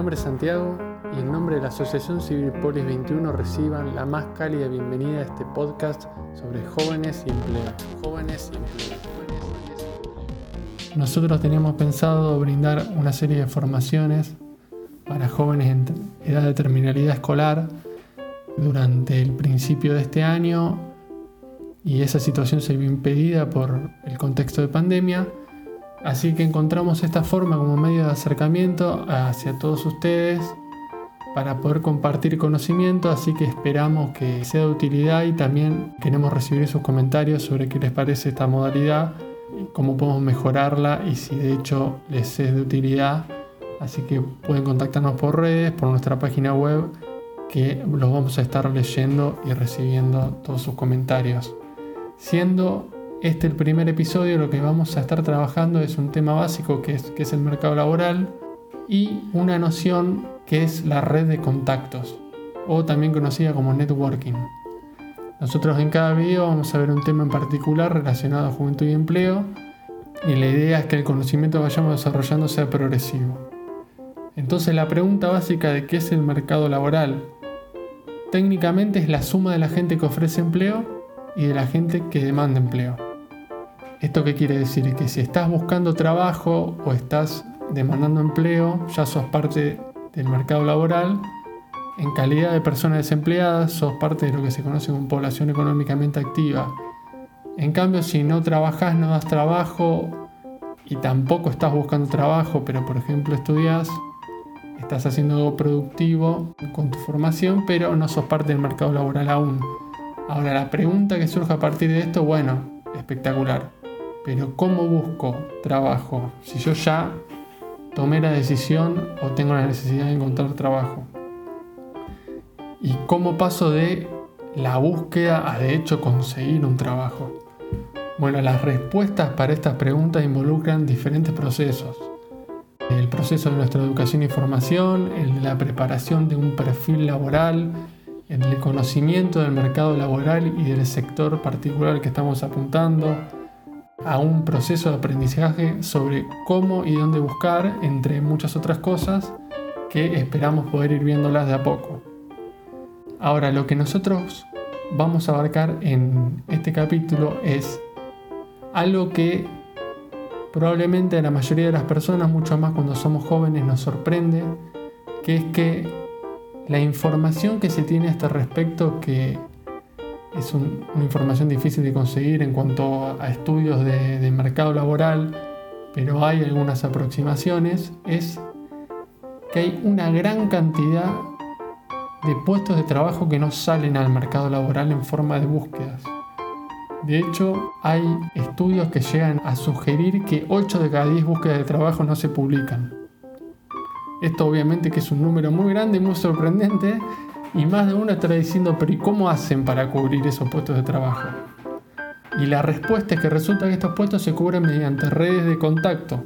nombre es Santiago y en nombre de la Asociación Civil Polis 21 reciban la más cálida bienvenida a este podcast sobre jóvenes y empleo. Jóvenes y empleo. Nosotros teníamos pensado brindar una serie de formaciones para jóvenes en edad de terminalidad escolar durante el principio de este año y esa situación se vio impedida por el contexto de pandemia Así que encontramos esta forma como medio de acercamiento hacia todos ustedes para poder compartir conocimiento, así que esperamos que sea de utilidad y también queremos recibir sus comentarios sobre qué les parece esta modalidad, cómo podemos mejorarla y si de hecho les es de utilidad. Así que pueden contactarnos por redes, por nuestra página web, que los vamos a estar leyendo y recibiendo todos sus comentarios. Siendo este el primer episodio lo que vamos a estar trabajando es un tema básico que es, que es el mercado laboral y una noción que es la red de contactos o también conocida como networking. Nosotros en cada video vamos a ver un tema en particular relacionado a juventud y empleo y la idea es que el conocimiento vayamos desarrollando sea progresivo. Entonces la pregunta básica de qué es el mercado laboral técnicamente es la suma de la gente que ofrece empleo y de la gente que demanda empleo. ¿Esto qué quiere decir? Que si estás buscando trabajo o estás demandando empleo, ya sos parte del mercado laboral. En calidad de persona desempleada, sos parte de lo que se conoce como población económicamente activa. En cambio, si no trabajas, no das trabajo y tampoco estás buscando trabajo, pero por ejemplo estudias, estás haciendo algo productivo con tu formación, pero no sos parte del mercado laboral aún. Ahora, la pregunta que surge a partir de esto, bueno, espectacular. Pero ¿cómo busco trabajo si yo ya tomé la decisión o tengo la necesidad de encontrar trabajo? ¿Y cómo paso de la búsqueda a de hecho conseguir un trabajo? Bueno, las respuestas para estas preguntas involucran diferentes procesos. El proceso de nuestra educación y formación, el de la preparación de un perfil laboral, el conocimiento del mercado laboral y del sector particular que estamos apuntando, a un proceso de aprendizaje sobre cómo y dónde buscar, entre muchas otras cosas que esperamos poder ir viéndolas de a poco. Ahora, lo que nosotros vamos a abarcar en este capítulo es algo que probablemente a la mayoría de las personas, mucho más cuando somos jóvenes, nos sorprende, que es que la información que se tiene a este respecto que es una información difícil de conseguir en cuanto a estudios de, mercado laboral, pero hay algunas aproximaciones, es que hay una gran cantidad de puestos de trabajo que no salen al mercado laboral en forma de búsquedas. De hecho, hay estudios que llegan a sugerir que 8 de cada 10 búsquedas de trabajo no se publican. Esto obviamente que es un número muy grande y muy sorprendente, y más de uno estará diciendo, pero ¿y cómo hacen para cubrir esos puestos de trabajo? Y la respuesta es que resulta que estos puestos se cubren mediante redes de contacto,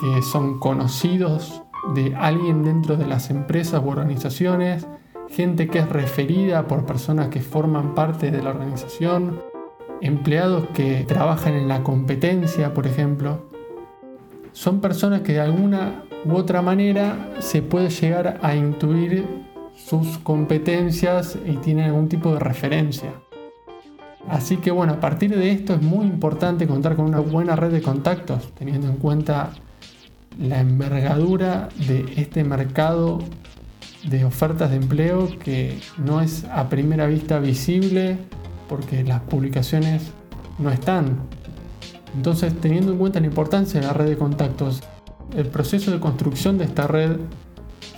que son conocidos de alguien dentro de las empresas u organizaciones, gente que es referida por personas que forman parte de la organización, empleados que trabajan en la competencia, por ejemplo. Son personas que de alguna u otra manera se puede llegar a intuir sus competencias y tienen algún tipo de referencia. Así que bueno, a partir de esto es muy importante contar con una buena red de contactos, teniendo en cuenta la envergadura de este mercado de ofertas de empleo que no es a primera vista visible porque las publicaciones no están. Entonces, teniendo en cuenta la importancia de la red de contactos, el proceso de construcción de esta red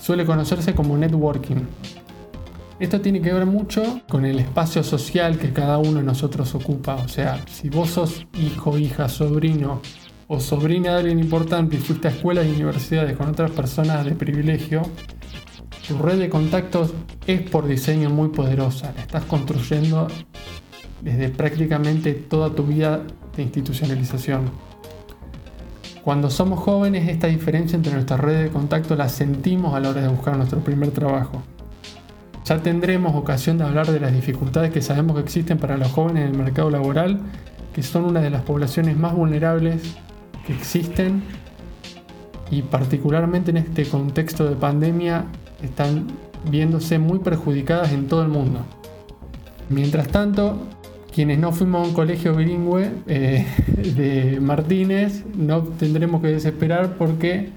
suele conocerse como networking. Esto tiene que ver mucho con el espacio social que cada uno de nosotros ocupa. O sea, si vos sos hijo, hija, sobrino o sobrina de alguien importante y fuiste a escuelas y universidades con otras personas de privilegio, tu red de contactos es por diseño muy poderosa. La estás construyendo desde prácticamente toda tu vida de institucionalización. Cuando somos jóvenes, esta diferencia entre nuestras redes de contacto la sentimos a la hora de buscar nuestro primer trabajo. Ya tendremos ocasión de hablar de las dificultades que sabemos que existen para los jóvenes en el mercado laboral, que son una de las poblaciones más vulnerables que existen y particularmente en este contexto de pandemia están viéndose muy perjudicadas en todo el mundo. Mientras tanto, quienes no fuimos a un colegio bilingüe eh, de Martínez no tendremos que desesperar porque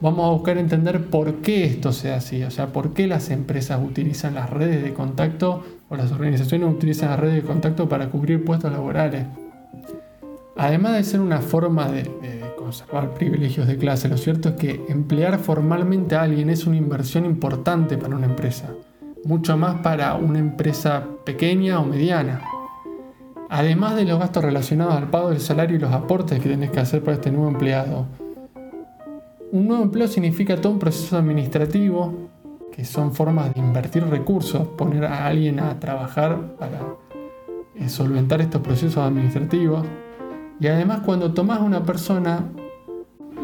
vamos a buscar entender por qué esto sea así, o sea, por qué las empresas utilizan las redes de contacto o las organizaciones utilizan las redes de contacto para cubrir puestos laborales. Además de ser una forma de, conservar privilegios de clase, lo cierto es que emplear formalmente a alguien es una inversión importante para una empresa, mucho más para una empresa pequeña o mediana. Además de los gastos relacionados al pago del salario y los aportes que tenés que hacer para este nuevo empleado, un nuevo empleo significa todo un proceso administrativo, que son formas de invertir recursos, poner a alguien a trabajar para eh, solventar estos procesos administrativos. Y además cuando tomás a una persona,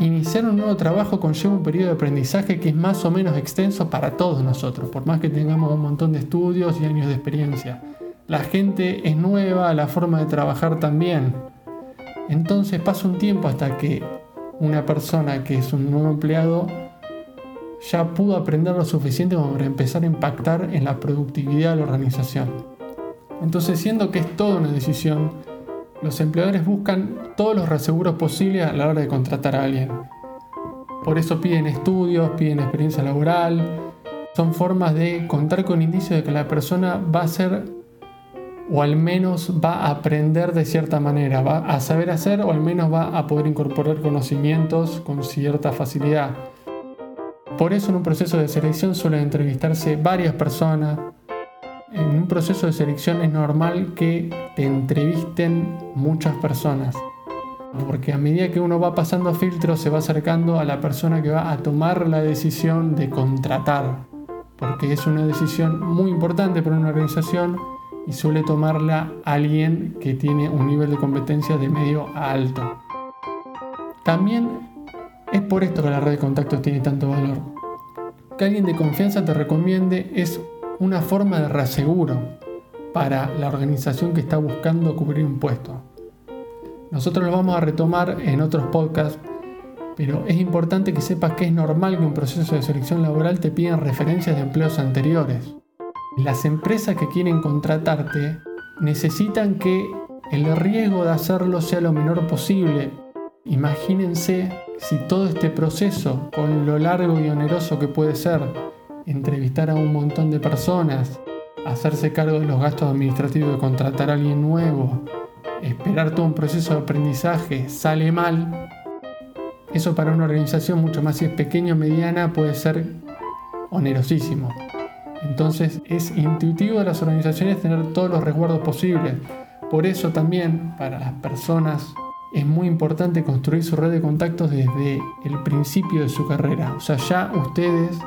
iniciar un nuevo trabajo conlleva un periodo de aprendizaje que es más o menos extenso para todos nosotros, por más que tengamos un montón de estudios y años de experiencia. La gente es nueva, la forma de trabajar también. Entonces pasa un tiempo hasta que una persona que es un nuevo empleado ya pudo aprender lo suficiente como para empezar a impactar en la productividad de la organización. Entonces, siendo que es toda una decisión, los empleadores buscan todos los reaseguros posibles a la hora de contratar a alguien. Por eso piden estudios, piden experiencia laboral, son formas de contar con indicios de que la persona va a ser o al menos va a aprender de cierta manera, va a saber hacer o al menos va a poder incorporar conocimientos con cierta facilidad. Por eso en un proceso de selección suelen entrevistarse varias personas. En un proceso de selección es normal que te entrevisten muchas personas. Porque a medida que uno va pasando filtros se va acercando a la persona que va a tomar la decisión de contratar. Porque es una decisión muy importante para una organización y suele tomarla alguien que tiene un nivel de competencia de medio a alto. También es por esto que la red de contactos tiene tanto valor. Que alguien de confianza te recomiende es una forma de reaseguro para la organización que está buscando cubrir un puesto. Nosotros lo vamos a retomar en otros podcasts, pero es importante que sepas que es normal que un proceso de selección laboral te pidan referencias de empleos anteriores. Las empresas que quieren contratarte necesitan que el riesgo de hacerlo sea lo menor posible. Imagínense si todo este proceso, con lo largo y oneroso que puede ser, entrevistar a un montón de personas, hacerse cargo de los gastos administrativos de contratar a alguien nuevo, esperar todo un proceso de aprendizaje, sale mal, eso para una organización mucho más si es pequeña o mediana puede ser onerosísimo. Entonces es intuitivo de las organizaciones tener todos los resguardos posibles. Por eso también para las personas es muy importante construir su red de contactos desde el principio de su carrera. O sea, ya ustedes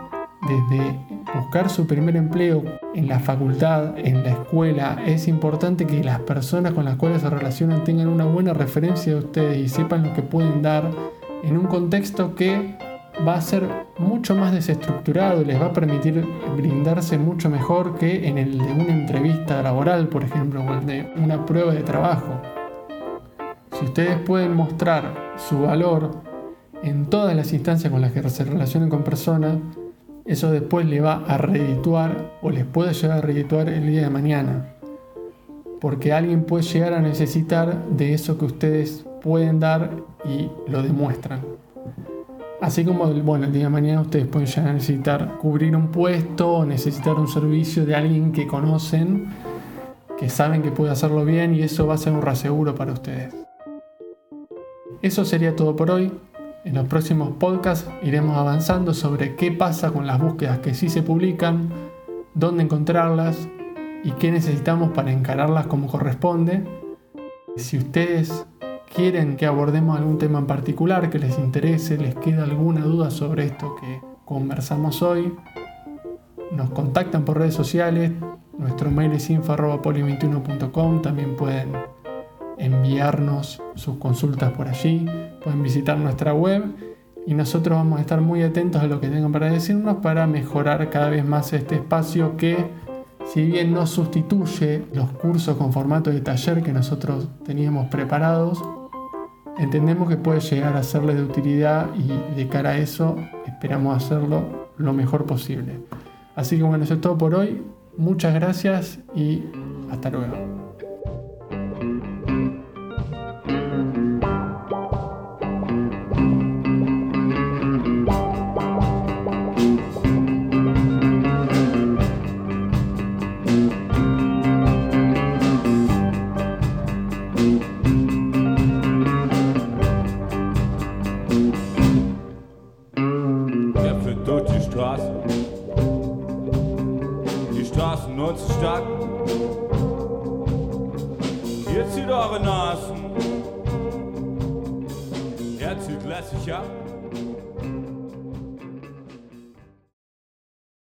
desde buscar su primer empleo en la facultad, en la escuela, es importante que las personas con las cuales se relacionan tengan una buena referencia de ustedes y sepan lo que pueden dar en un contexto que va a ser mucho más desestructurado y les va a permitir brindarse mucho mejor que en el de una entrevista laboral, por ejemplo, o el de una prueba de trabajo. Si ustedes pueden mostrar su valor en todas las instancias con las que se relacionen con personas, eso después le va a redituar o les puede llegar a redituar el día de mañana. Porque alguien puede llegar a necesitar de eso que ustedes pueden dar y lo demuestran. Así como, bueno, el día de mañana ustedes pueden llegar necesitar cubrir un puesto necesitar un servicio de alguien que conocen, que saben que puede hacerlo bien y eso va a ser un reaseguro para ustedes. Eso sería todo por hoy. En los próximos podcasts iremos avanzando sobre qué pasa con las búsquedas que sí se publican, dónde encontrarlas y qué necesitamos para encararlas como corresponde. Si ustedes quieren que abordemos algún tema en particular que les interese, les queda alguna duda sobre esto que conversamos hoy, nos contactan por redes sociales, nuestro mail es info.poli21.com, también pueden enviarnos sus consultas por allí, pueden visitar nuestra web y nosotros vamos a estar muy atentos a lo que tengan para decirnos para mejorar cada vez más este espacio que si bien no sustituye los cursos con formato de taller que nosotros teníamos preparados, entendemos que puede llegar a serles de utilidad y de cara a eso esperamos hacerlo lo mejor posible. Así que bueno, eso es todo por hoy. Muchas gracias y hasta luego.